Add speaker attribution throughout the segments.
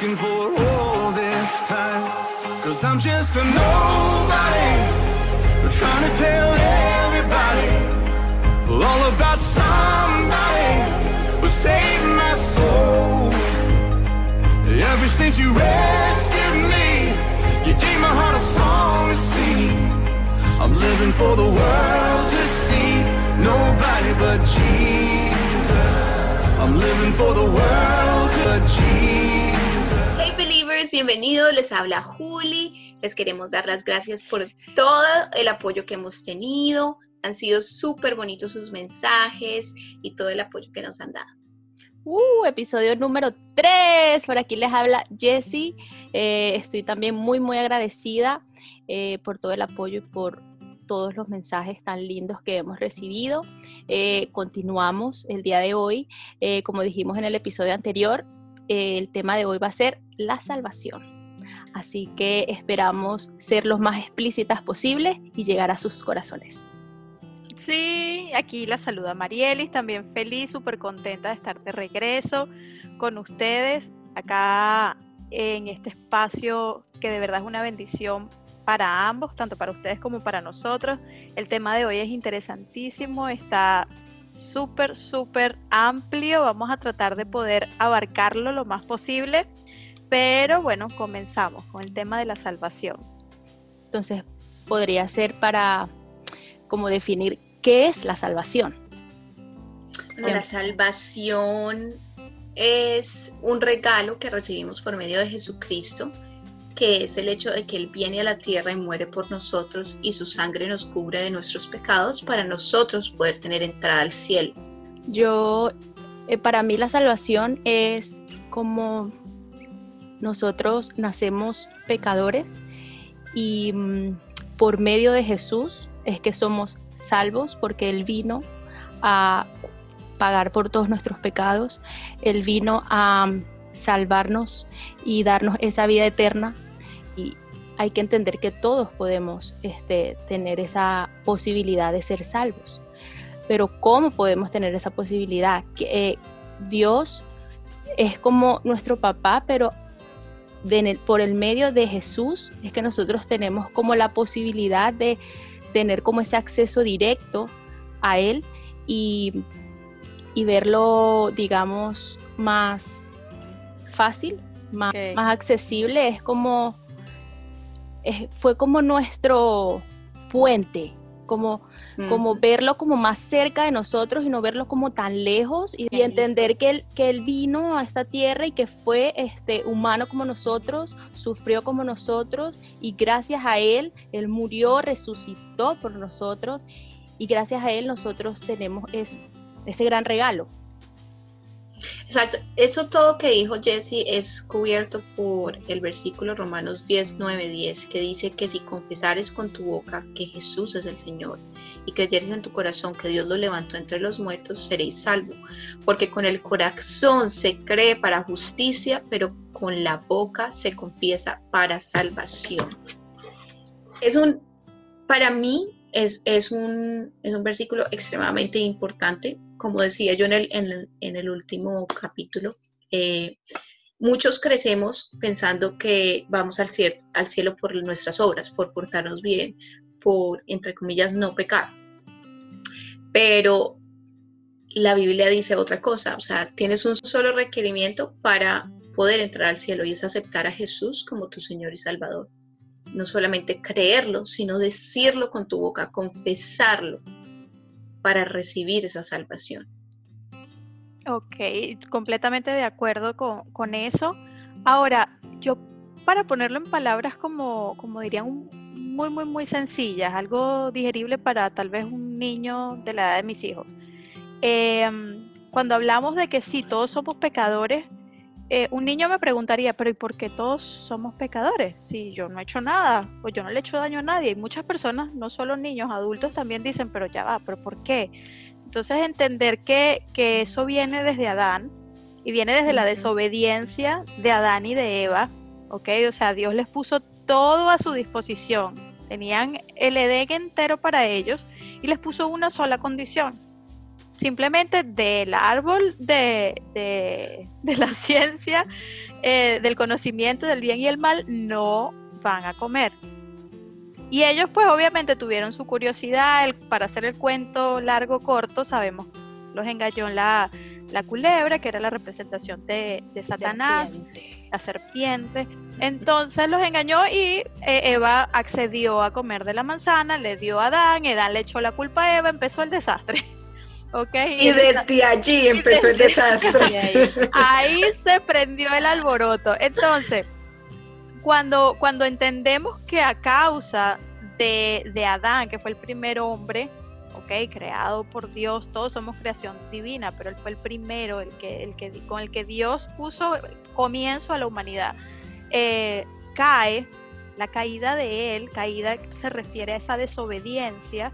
Speaker 1: looking for all this time. Cause I'm just a nobody. Trying to tell everybody all about somebody who saved my soul. Ever since you rescued me, you gave my heart a song to sing. I'm living for the world to see. Nobody but Jesus. I'm living for the world but Jesus.
Speaker 2: Bienvenidos, les habla Juli. Les queremos dar las gracias por todo el apoyo que hemos tenido. Han sido súper bonitos sus mensajes y todo el apoyo que nos han dado.
Speaker 3: Uh, episodio número 3. Por aquí les habla Jessie. Eh, estoy también muy, muy agradecida eh, por todo el apoyo y por todos los mensajes tan lindos que hemos recibido. Eh, continuamos el día de hoy. Como dijimos en el episodio anterior, el tema de hoy va a ser la salvación. Así que esperamos ser los más explícitas posibles y llegar a sus corazones.
Speaker 4: Sí, aquí la saluda Marielis, también feliz, súper contenta de estar de regreso con ustedes acá en este espacio que de verdad es una bendición para ambos, tanto para ustedes como para nosotros. El tema de hoy es interesantísimo, está súper, súper amplio. Vamos a tratar de poder abarcarlo lo más posible. Pero bueno, comenzamos con el tema de la salvación.
Speaker 3: Entonces, podría ser para como definir qué es la salvación.
Speaker 2: La salvación es un regalo que recibimos por medio de Jesucristo que es el hecho de que Él viene a la tierra y muere por nosotros y su sangre nos cubre de nuestros pecados para nosotros poder tener entrada al cielo.
Speaker 3: Yo, eh, para mí la salvación es como nosotros nacemos pecadores y mm, por medio de Jesús es que somos salvos porque Él vino a pagar por todos nuestros pecados, Él vino a mm, salvarnos y darnos esa vida eterna hay que entender que todos podemos este, tener esa posibilidad de ser salvos. Pero ¿cómo podemos tener esa posibilidad? Que, eh, Dios es como nuestro papá, pero por el medio de Jesús es que nosotros tenemos como la posibilidad de tener como ese acceso directo a Él y, y verlo, digamos, más fácil, más, más accesible. Es como fue como nuestro puente, como, como verlo como más cerca de nosotros y no verlo como tan lejos y, entender que él, que él vino a esta tierra y que fue este, humano como nosotros, sufrió como nosotros y gracias a él, él murió, resucitó por nosotros y gracias a él nosotros tenemos ese gran regalo.
Speaker 2: Exacto, eso todo que dijo Jesse es cubierto por el versículo Romanos 10, 9, 10, que dice que si confesares con tu boca que Jesús es el Señor y creyeres en tu corazón que Dios lo levantó entre los muertos, seréis salvo, porque con el corazón se cree para justicia, pero con la boca se confiesa para salvación. Es un, para mí, es, es, un, es un versículo extremadamente importante como decía yo en el, en el, último capítulo, eh, muchos crecemos pensando que vamos al cielo, al cielo por nuestras obras, por portarnos bien, por, entre comillas, no pecar. Pero la Biblia dice otra cosa, o sea, tienes un solo requerimiento para poder entrar al cielo y es aceptar a Jesús como tu Señor y Salvador. No solamente creerlo, sino decirlo con tu boca, confesarlo para recibir esa salvación.
Speaker 4: Ok, completamente de acuerdo con, eso. Ahora, yo para ponerlo en palabras como, como dirían, muy, muy, muy sencillas, algo digerible para tal vez un niño de la edad de mis hijos. Em, cuando hablamos de que sí, todos somos pecadores, eh, un niño me preguntaría, pero ¿y por qué todos somos pecadores? Si yo no he hecho nada, o yo no le he hecho daño a nadie. Y muchas personas, no solo niños, adultos también dicen, pero ya va, pero ¿por qué? Entonces entender que, que eso viene desde Adán y viene desde la desobediencia de Adán y de Eva, ¿ok? O sea, Dios les puso todo a su disposición. Tenían el Edén entero para ellos y les puso una sola condición, simplemente del árbol de, la ciencia, eh, del conocimiento del bien y el mal, no van a comer. Y ellos pues obviamente tuvieron su curiosidad, para hacer el cuento largo, corto, sabemos, los engañó la, la culebra, que era la representación de, Satanás, la serpiente. Entonces los engañó y eh, Eva accedió a comer de la manzana, le dio a Adán, Adán le echó la culpa a Eva, empezó el desastre.
Speaker 2: Okay, y, desde allí empezó el desastre.
Speaker 4: Ahí se prendió el alboroto. Entonces, cuando, cuando entendemos que a causa de, de Adán, que fue el primer hombre, creado por Dios, todos somos creación divina, pero él fue el primero, el que, el que, con el que Dios puso comienzo a la humanidad. Eh, cae, la caída de él, caída se refiere a esa desobediencia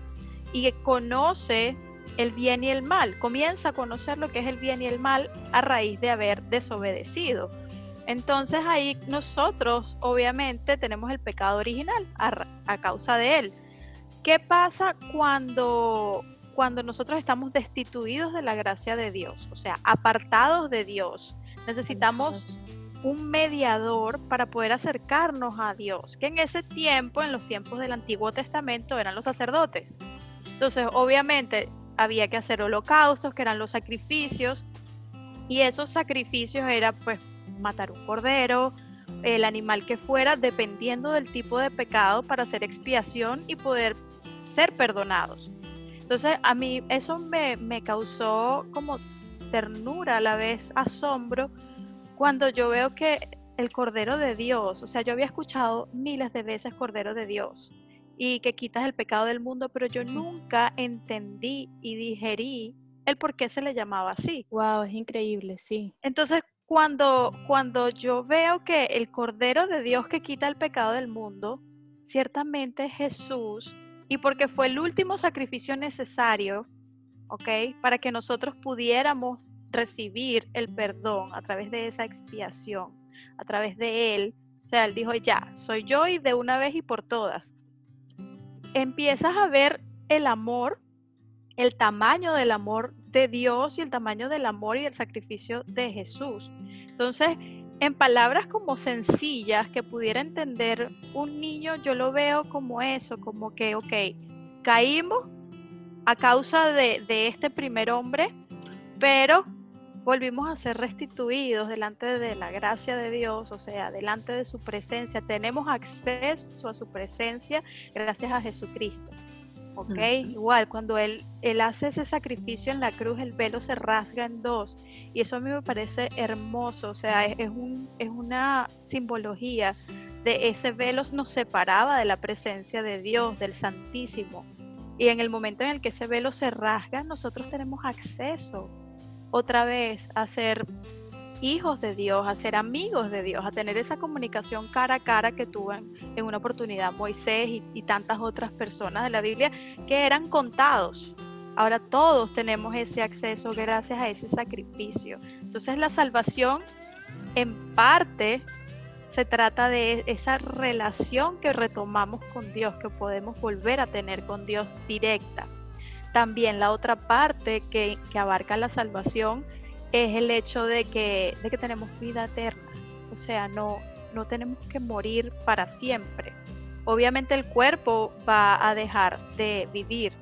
Speaker 4: y conoce el bien y el mal, comienza a conocer lo que es el bien y el mal a raíz de haber desobedecido. Entonces ahí nosotros obviamente tenemos el pecado original a causa de él. ¿Qué pasa cuando, cuando nosotros estamos destituidos de la gracia de Dios? O sea, apartados de Dios. Necesitamos un mediador para poder acercarnos a Dios, que en ese tiempo, en los tiempos del Antiguo Testamento, eran los sacerdotes. Entonces, obviamente, había que hacer holocaustos, que eran los sacrificios, y esos sacrificios era pues matar un cordero, el animal que fuera, dependiendo del tipo de pecado, para hacer expiación y poder ser perdonados. Entonces a mí eso me, causó como ternura a la vez asombro cuando yo veo que el Cordero de Dios, o sea, yo había escuchado miles de veces Cordero de Dios y que quitas el pecado del mundo, pero yo nunca entendí y digerí el por qué se le llamaba así.
Speaker 3: Wow, es increíble, sí.
Speaker 4: Entonces, cuando, cuando yo veo que el Cordero de Dios que quita el pecado del mundo, ciertamente Jesús y porque fue el último sacrificio necesario, ¿ok? Para que nosotros pudiéramos recibir el perdón a través de esa expiación, a través de Él. O sea, Él dijo, ya, soy yo y de una vez y por todas. Empiezas a ver el amor, el tamaño del amor de Dios y el tamaño del amor y el sacrificio de Jesús. Entonces, en palabras como sencillas que pudiera entender un niño, yo lo veo como eso, como que, ok, caímos a causa de, este primer hombre, pero volvimos a ser restituidos delante de la gracia de Dios, o sea, delante de su presencia. Tenemos acceso a su presencia gracias a Jesucristo. ¿ok? Igual, cuando él, él hace ese sacrificio en la cruz, el velo se rasga en dos. Y eso a mí me parece hermoso, o sea, es, un, es una simbología de ese velo nos separaba de la presencia de Dios, del Santísimo. Y en el momento en el que ese velo se rasga, nosotros tenemos acceso otra vez a ser hijos de Dios, a ser amigos de Dios, a tener esa comunicación cara a cara que tuvo en, una oportunidad Moisés y, y tantas otras personas de la Biblia que eran contados. Ahora todos tenemos ese acceso gracias a ese sacrificio. Entonces la salvación en parte se trata de esa relación que retomamos con Dios, que podemos volver a tener con Dios directa. También la otra parte que, abarca la salvación es el hecho de que, de que tenemos vida eterna. O sea, no, no tenemos que morir para siempre. Obviamente el cuerpo va a dejar de vivir,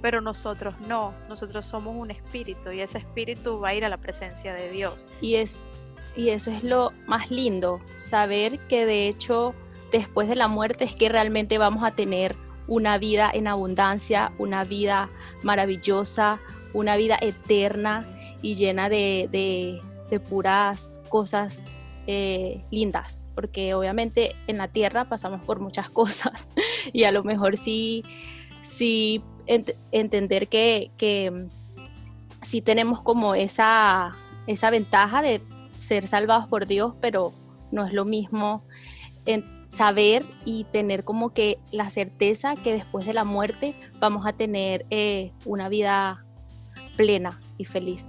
Speaker 4: pero nosotros no. Nosotros somos un espíritu y ese espíritu va a ir a la presencia de Dios.
Speaker 3: Y, es, y eso es lo más lindo, saber que de hecho después de la muerte es que realmente vamos a tener una vida en abundancia, una vida maravillosa, una vida eterna y llena de, puras cosas eh, lindas, porque obviamente en la tierra pasamos por muchas cosas y a lo mejor sí, sí entender que, que sí tenemos como esa, esa ventaja de ser salvados por Dios, pero no es lo mismo saber y tener como que la certeza que después de la muerte vamos a tener eh, una vida plena y feliz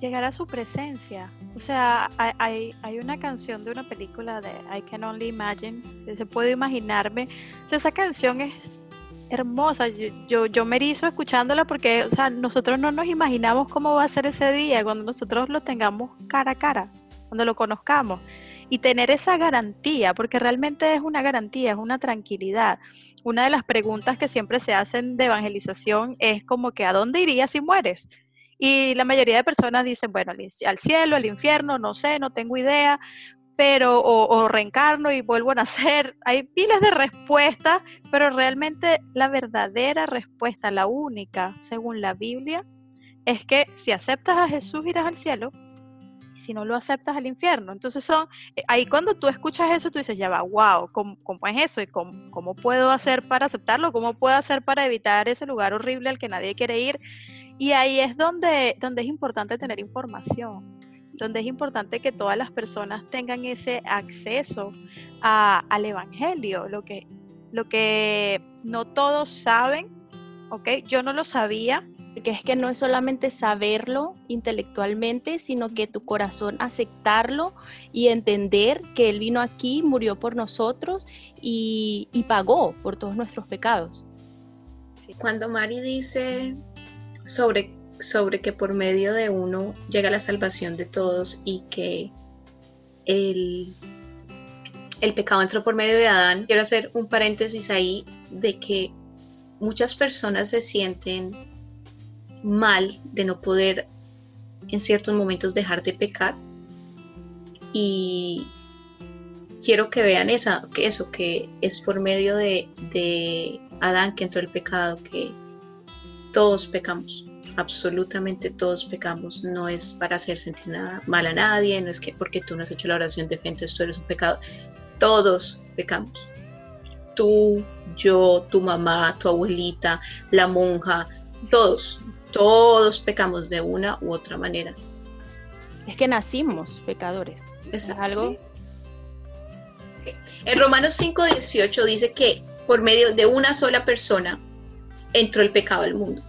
Speaker 4: llegar a su presencia. O sea, hay, hay, una canción de una película de I Can Only Imagine, se puede imaginarme. esa canción es hermosa. Yo, yo, me erizo escuchándola porque, o sea, nosotros no nos imaginamos cómo va a ser ese día cuando nosotros lo tengamos cara a cara, cuando lo conozcamos. Y tener esa garantía, porque realmente es una garantía, es una tranquilidad. Una de las preguntas que siempre se hacen de evangelización es como que ¿a dónde irías si mueres? Y la mayoría de personas dicen, bueno, al cielo, al infierno, no sé, no tengo idea, pero o, reencarno y vuelvo a nacer. Hay miles de respuestas, pero realmente la verdadera respuesta, la única, según la Biblia, es que si aceptas a Jesús irás al cielo si no lo aceptas al infierno. Entonces son, eh, ahí cuando tú escuchas eso, tú dices, ya va, wow, ¿cómo, es eso? ¿Y cómo, puedo hacer para aceptarlo? ¿Cómo puedo hacer para evitar ese lugar horrible al que nadie quiere ir? Y ahí es donde, donde es importante tener información donde es importante que todas las personas tengan ese acceso al Evangelio, lo que, lo que no todos saben, ¿ok? Yo no lo sabía.
Speaker 3: Porque es que no es solamente saberlo intelectualmente, sino que tu corazón aceptarlo y entender que Él vino aquí, murió por nosotros y, pagó por todos nuestros pecados.
Speaker 2: Cuando Mari dice sobre sobre que por medio de uno llega la salvación de todos y que el, el pecado entró por medio de Adán. Quiero hacer un paréntesis ahí de que muchas personas se sienten mal de no poder en ciertos momentos dejar de pecar y quiero que vean esa, que eso, que es por medio de, de Adán que entró el pecado, que todos pecamos absolutamente todos pecamos, no es para hacer sentir nada mal a nadie, no es que porque tú no has hecho la oración de fe, entonces tú eres un pecado. Todos pecamos. Tú, yo, tu mamá, tu abuelita, la monja, todos, todos pecamos de una u otra manera.
Speaker 3: Es que nacimos pecadores. Es algo.
Speaker 2: En Romanos 5:18 dice que por medio de una sola persona entró el pecado al mundo.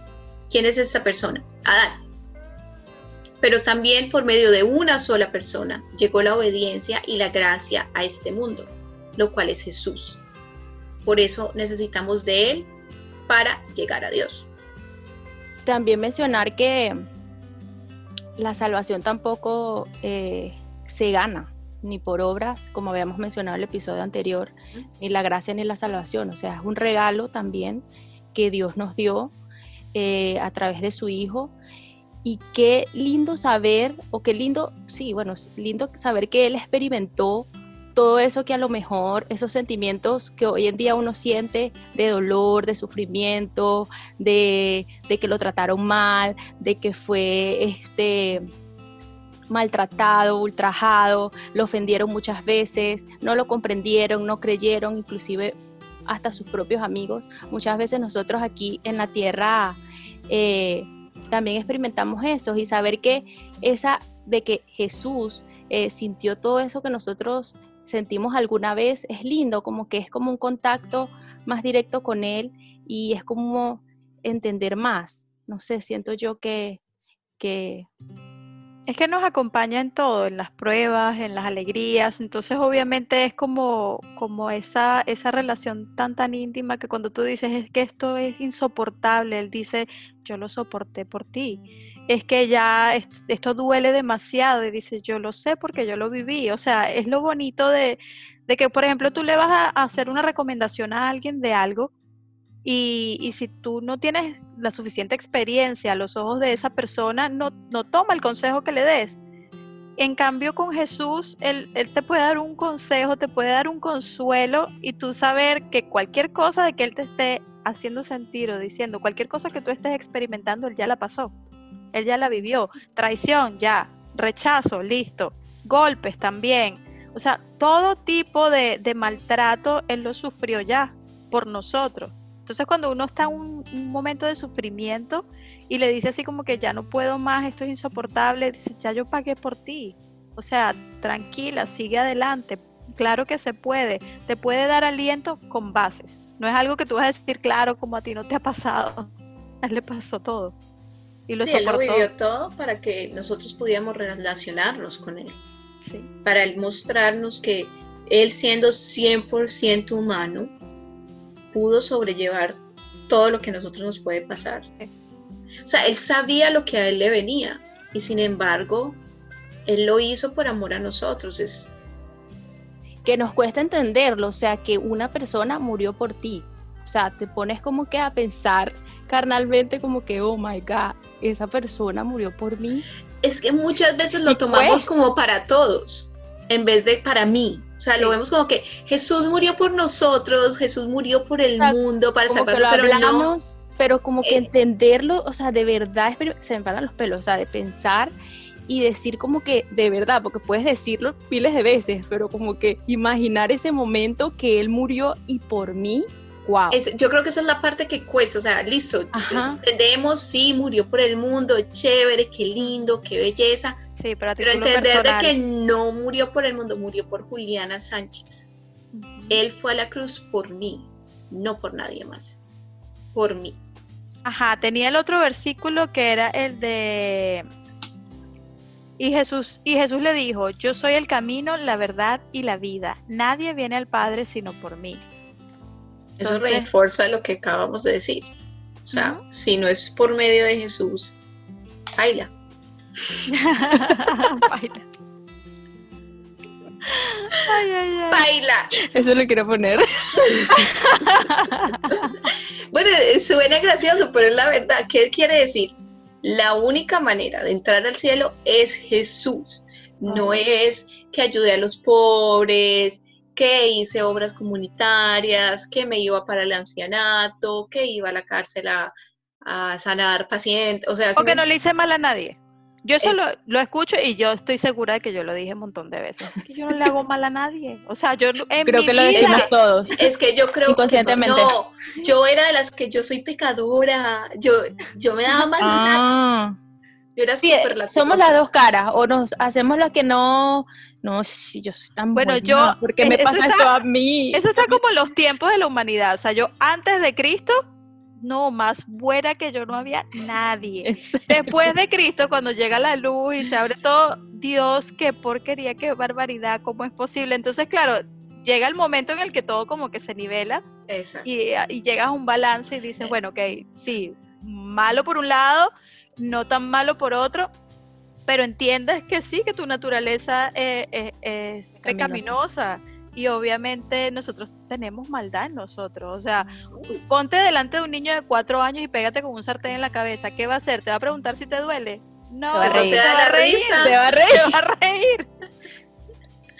Speaker 2: ¿Quién es esa persona? Adán. Pero también por medio de una sola persona llegó la obediencia y la gracia a este mundo, lo cual es Jesús. Por eso necesitamos de Él para llegar a Dios.
Speaker 3: También mencionar que la salvación tampoco eh, se gana, ni por obras, como habíamos mencionado en el episodio anterior, ni la gracia ni la salvación. O sea, es un regalo también que Dios nos dio eh, a través de su hijo. Y qué lindo saber, o qué lindo, sí, bueno, lindo saber que él experimentó todo eso que a lo mejor, esos sentimientos que hoy en día uno siente de dolor, de sufrimiento, de, de que lo trataron mal, de que fue este maltratado, ultrajado, lo ofendieron muchas veces, no lo comprendieron, no creyeron, inclusive hasta sus propios amigos. Muchas veces nosotros aquí en la tierra eh, también experimentamos eso y saber que esa de que Jesús eh, sintió todo eso que nosotros sentimos alguna vez es lindo, como que es como un contacto más directo con Él y es como entender más. No sé, siento yo que, que
Speaker 4: es que nos acompaña en todo, en las pruebas, en las alegrías, entonces obviamente es como, como esa, esa relación tan tan íntima que cuando tú dices es que esto es insoportable, él dice yo lo soporté por ti, es que ya esto, duele demasiado y dice yo lo sé porque yo lo viví, o sea, es lo bonito de, de que por ejemplo tú le vas a hacer una recomendación a alguien de algo y, si tú no tienes la suficiente experiencia a los ojos de esa persona, no, no toma el consejo que le des. En cambio, con Jesús, él, él, te puede dar un consejo, te puede dar un consuelo y tú saber que cualquier cosa de que Él te esté haciendo sentir o diciendo, cualquier cosa que tú estés experimentando, Él ya la pasó. Él ya la vivió. Traición, ya. Rechazo, listo. Golpes también. O sea, todo tipo de, de maltrato Él lo sufrió ya por nosotros. Entonces cuando uno está en un, momento de sufrimiento y le dice así como que ya no puedo más, esto es insoportable, dice, ya yo pagué por ti. O sea, tranquila, sigue adelante. Claro que se puede. Te puede dar aliento con bases. No es algo que tú vas a decir, claro, como a ti no te ha pasado. Él le pasó todo.
Speaker 2: Y lo sí, él lo vivió todo para que nosotros pudiéramos relacionarnos con él. Sí. Para él mostrarnos que él siendo 100% humano, pudo sobrellevar todo lo que a nosotros nos puede pasar. O sea, él sabía lo que a él le venía y sin embargo, él lo hizo por amor a nosotros. Es
Speaker 3: que nos cuesta entenderlo, o sea, que una persona murió por ti. O sea, te pones como que a pensar carnalmente como que, oh my God, esa persona murió por mí.
Speaker 2: Es que muchas veces lo tomamos como para todos, en vez de para mí. O sea, lo vemos como que Jesús murió por nosotros, Jesús murió por el mundo para salvarnos, pero no.
Speaker 3: Pero como que eh, entenderlo, o sea, de verdad, se me paran los pelos, o sea, de pensar y decir como que de verdad, porque puedes decirlo miles de veces, pero como que imaginar ese momento que él murió y por mí, wow.
Speaker 2: yo creo que esa es la parte que cuesta, o sea, listo, entendemos, sí, murió por el mundo, chévere, qué lindo, qué belleza,
Speaker 3: sí, pero,
Speaker 2: entender de que no murió por el mundo, murió por Juliana Sánchez. Él fue a la cruz por mí, no por nadie más, por mí.
Speaker 4: Ajá, tenía el otro versículo que era el de y Jesús, y Jesús le dijo, yo soy el camino, la verdad y la vida. Nadie viene al Padre sino por mí.
Speaker 2: Eso refuerza lo que acabamos de decir. O sea, si no es por medio de Jesús, baila. baila. Ay, ay, ay. Baila.
Speaker 3: Eso lo quiero poner.
Speaker 2: bueno, suena gracioso, pero es la verdad. ¿Qué quiere decir? La única manera de entrar al cielo es Jesús. No es que ayude a los pobres, que hice obras comunitarias, que me iba para el ancianato, que iba a la cárcel a, sanar pacientes. O sea,
Speaker 4: o que no le hice mal a nadie. Yo eso lo, escucho y yo estoy segura de que yo lo dije un montón de veces. Que yo no le hago mal a nadie. O sea, yo
Speaker 3: en creo que lo decimos todos.
Speaker 2: Es que yo creo inconscientemente. Que no, yo era de las que yo soy pecadora. Yo, yo me daba mal a nadie. Ah.
Speaker 3: Yo era sí, Somos las dos caras. O nos hacemos lo que no. No, si yo soy tan bueno. yo. ¿Por qué me pasa esto a mí?
Speaker 4: Eso está como los tiempos de la humanidad. O sea, yo antes de Cristo no, más buena que yo no había nadie. Después de Cristo, cuando llega la luz y se abre todo, Dios, qué porquería, qué barbaridad, ¿cómo es posible? Entonces, claro, llega el momento en el que todo como que se nivela y, y llegas a un balance y dices, bueno, ok, sí, malo por un lado, no tan malo por otro, pero entiendes que sí, que tu naturaleza eh, eh, es pecaminosa y obviamente nosotros tenemos maldad en nosotros. O sea, ponte delante de un niño de cuatro años y pégate con un sartén en la cabeza. ¿Qué va a hacer? ¿Te va a preguntar si te duele?
Speaker 2: No, te, va a reír.
Speaker 4: Te va a reír. Te va a reír.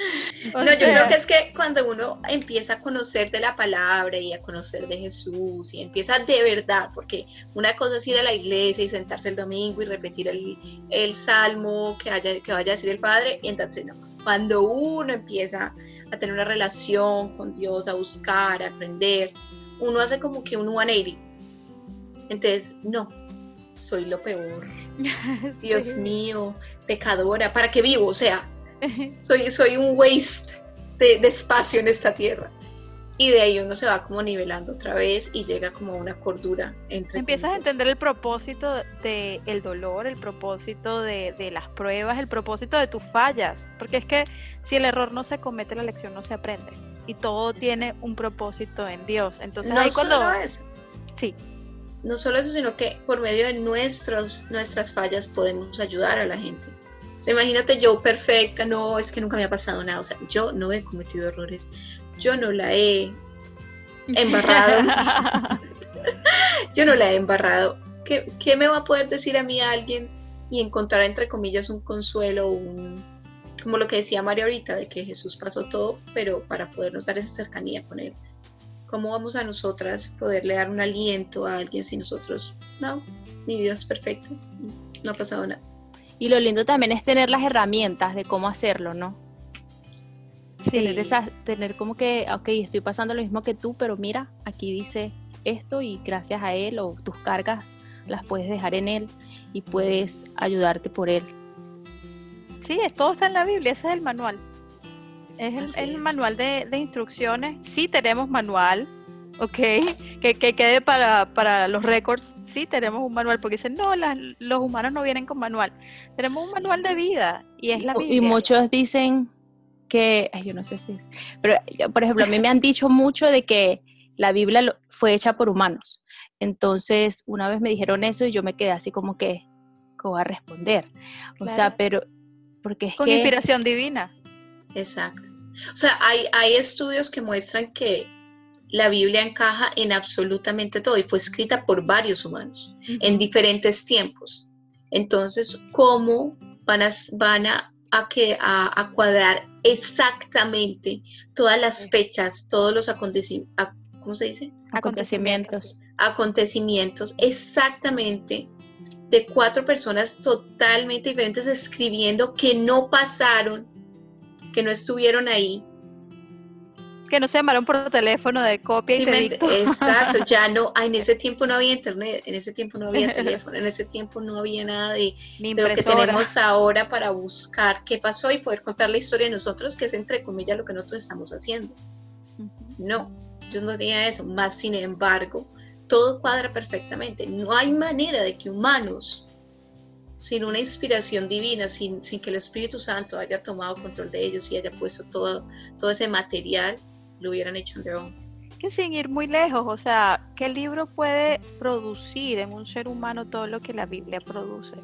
Speaker 2: no, yo creo que es que cuando uno empieza a conocer de la palabra y a conocer de Jesús y empieza de verdad, porque una cosa es ir a la iglesia y sentarse el domingo y repetir el, el salmo que, haya, que vaya a decir el Padre, y entonces no. Cuando uno empieza a tener una relación con Dios, a buscar, a aprender, uno hace como que un 180. Entonces, no, soy lo peor. Dios mío, pecadora, ¿para qué vivo? O sea, soy, soy un waste de, de espacio en esta tierra. Y de ahí uno se va como nivelando otra vez y llega como a una cordura entre
Speaker 4: empiezas a entender el propósito del el dolor el propósito de, de, las pruebas el propósito de tus fallas. Porque es que si el error no se comete la lección no se aprende. Y todo tiene un propósito en Dios. Entonces
Speaker 2: no
Speaker 4: ahí
Speaker 2: cuando solo eso.
Speaker 4: sí.
Speaker 2: No solo eso sino que por medio de nuestros nuestras fallas podemos ayudar a la gente o sea, imagínate yo perfecta, no, es que nunca me ha pasado nada, o sea, yo no he cometido errores, yo no la he embarrado. yo no la he embarrado. ¿Qué, me va a poder decir a mí alguien y encontrar entre comillas un consuelo, un, como lo que decía María ahorita, de que Jesús pasó todo, pero para podernos dar esa cercanía con Él? ¿Cómo vamos a nosotras poderle dar un aliento a alguien si nosotros, no, mi vida es perfecta, no ha pasado nada?
Speaker 3: Y lo lindo también es tener las herramientas de cómo hacerlo, ¿no? Tener, esa, tener como que, ok, estoy pasando lo mismo que tú, pero mira, aquí dice esto y gracias a él o tus cargas las puedes dejar en él y puedes ayudarte por él.
Speaker 4: Sí, todo está en la Biblia, ese es el manual. Es el, manual de, instrucciones. Sí tenemos manual, ok, que, quede para, para, los récords. Sí tenemos un manual, porque dicen, no, los humanos no vienen con manual. Tenemos un manual de vida y es la Biblia.
Speaker 3: Y muchos dicen, que, yo no sé si es, pero por ejemplo, a mí me han dicho mucho de que, la Biblia fue hecha por humanos. Entonces, una vez me dijeron eso y yo me quedé así como que, ¿cómo va a responder? O sea, pero, porque es
Speaker 4: Con inspiración divina.
Speaker 2: Exacto. O sea, hay, hay estudios que muestran que la Biblia encaja en absolutamente todo y fue escrita por varios humanos en diferentes tiempos. Entonces, ¿cómo van a, van a, que, a, cuadrar exactamente todas las fechas, todos los acontecimientos, ¿cómo se dice?
Speaker 3: Acontecimientos.
Speaker 2: Acontecimientos, exactamente de cuatro personas totalmente diferentes escribiendo que no pasaron, que no estuvieron ahí,
Speaker 4: que no se llamaron por teléfono de copia y te
Speaker 2: Exacto, ya no, en ese tiempo no había internet, en ese tiempo no había teléfono, en ese tiempo no había nada de, de lo que tenemos ahora para buscar qué pasó y poder contar la historia de nosotros, que es entre comillas lo que nosotros estamos haciendo. No, yo no tenía eso, más sin embargo, todo cuadra perfectamente. No hay manera de que humanos sin una inspiración divina, sin, sin, que el Espíritu Santo haya tomado control de ellos y haya puesto todo, todo ese material, hubieran hecho
Speaker 4: Que sin ir muy lejos, o sea, ¿qué libro puede producir en un ser humano todo lo que la Biblia produce?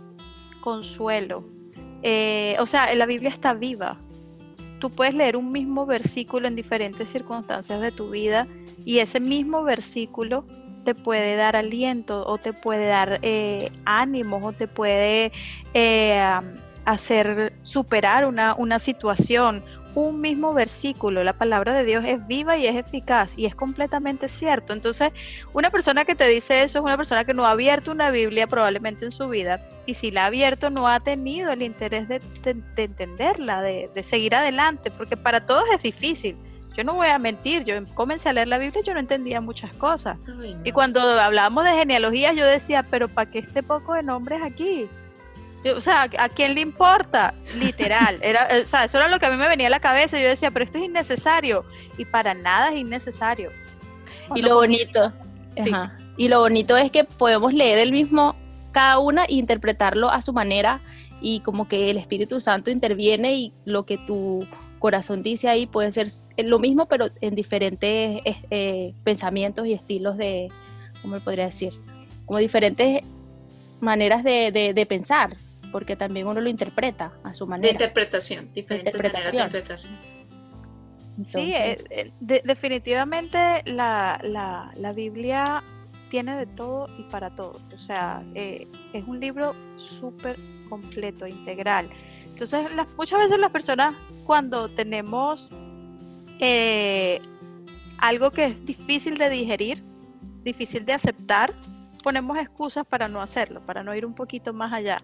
Speaker 4: Consuelo. Eh, o sea, la Biblia está viva. Tú puedes leer un mismo versículo en diferentes circunstancias de tu vida y ese mismo versículo te puede dar aliento o te puede dar eh, ánimos o te puede eh, hacer superar una, una situación un mismo versículo. La palabra de Dios es viva y es eficaz y es completamente cierto. Entonces, una persona que te dice eso es una persona que no ha abierto una Biblia probablemente en su vida y si la ha abierto no ha tenido el interés de, entenderla, de, seguir adelante, porque para todos es difícil. Yo no voy a mentir, yo comencé a leer la Biblia y yo no entendía muchas cosas. Y cuando hablábamos de genealogías yo decía, pero ¿para qué este poco de nombres aquí? O sea, ¿a quién le importa? Literal. Era, o sea, eso era lo que a mí me venía a la cabeza. Yo decía, pero esto es innecesario. Y para nada es innecesario.
Speaker 3: y lo bonito. Y lo bonito es que podemos leer el mismo, cada una, e interpretarlo a su manera. Y como que el Espíritu Santo interviene y lo que tu corazón dice ahí puede ser lo mismo, pero en diferentes eh, pensamientos y estilos de, ¿cómo podría decir? Como diferentes maneras de, de pensar porque también uno lo interpreta a su manera.
Speaker 2: De interpretación, maneras de interpretación.
Speaker 4: sí, eh, eh, definitivamente la, la, Biblia tiene de todo y para todo. O sea, eh, es un libro súper completo, integral. Entonces, las, muchas veces las personas cuando tenemos algo que es difícil de digerir, difícil de aceptar, ponemos excusas para no hacerlo, para no ir un poquito más allá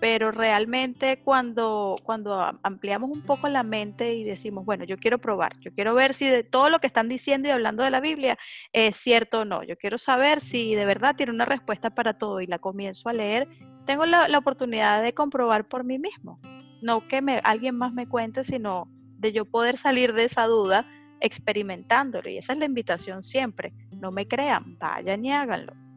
Speaker 4: pero realmente cuando, cuando ampliamos un poco la mente y decimos, bueno, yo quiero probar, yo quiero ver si de todo lo que están diciendo y hablando de la Biblia es cierto o no, yo quiero saber si de verdad tiene una respuesta para todo y la comienzo a leer, tengo la, oportunidad de comprobar por mí mismo, no que me, alguien más me cuente, sino de yo poder salir de esa duda experimentándolo y esa es la invitación siempre, no me crean, vayan y háganlo.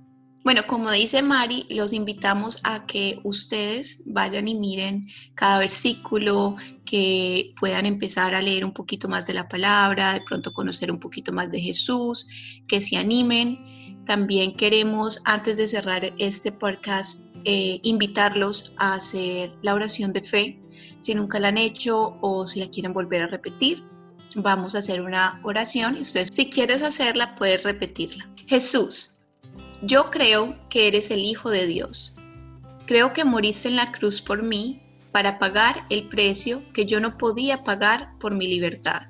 Speaker 2: Bueno, como dice Mari, los invitamos a que ustedes vayan y miren cada versículo, que puedan empezar a leer un poquito más de la palabra, de pronto conocer un poquito más de Jesús, que se animen. También queremos, antes de cerrar este podcast, eh, invitarlos a hacer la oración de fe. Si nunca la han hecho o si la quieren volver a repetir, vamos a hacer una oración y ustedes, si quieres hacerla, puedes repetirla. Jesús yo creo que eres el Hijo de Dios. Creo que moriste en la cruz por mí para pagar el precio que yo no podía pagar por mi libertad.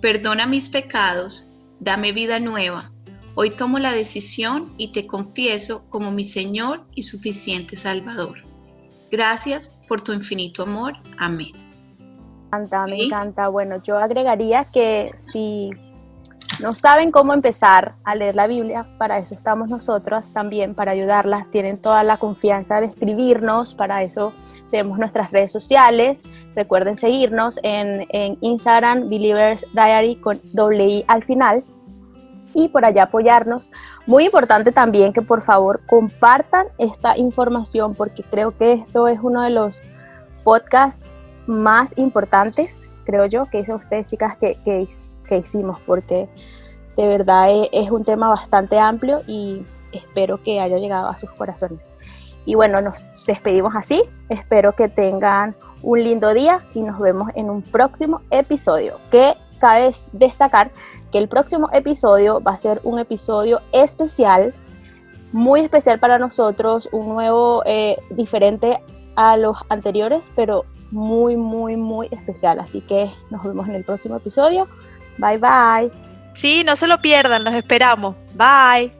Speaker 2: Perdona mis pecados, dame vida nueva. Hoy tomo la decisión y te confieso como mi Señor y suficiente Salvador. Gracias por tu infinito amor. Amén.
Speaker 3: Me encanta, me encanta. Bueno, yo agregaría que si no saben cómo empezar a leer la Biblia, para eso estamos nosotros también, para ayudarlas. Tienen toda la confianza de escribirnos, para eso tenemos nuestras redes sociales. Recuerden seguirnos en, Instagram, Believers Diary con doble I al final. Y por allá apoyarnos. Muy importante también que por favor compartan esta información porque creo que esto es uno de los podcasts más importantes, creo yo, que dicen ustedes chicas que, que que hicimos, porque De verdad e, es, un tema bastante amplio y espero que haya llegado a sus corazones. Y bueno, nos despedimos así. Espero que tengan un lindo día y nos vemos en un próximo episodio. Que cabe destacar que el próximo episodio va a ser un episodio especial, muy especial para nosotros, un nuevo, eh, diferente a los anteriores, pero muy, muy, muy especial. Así que nos vemos en el próximo episodio. Bye bye.
Speaker 4: Sí, no se lo pierdan, los esperamos. Bye.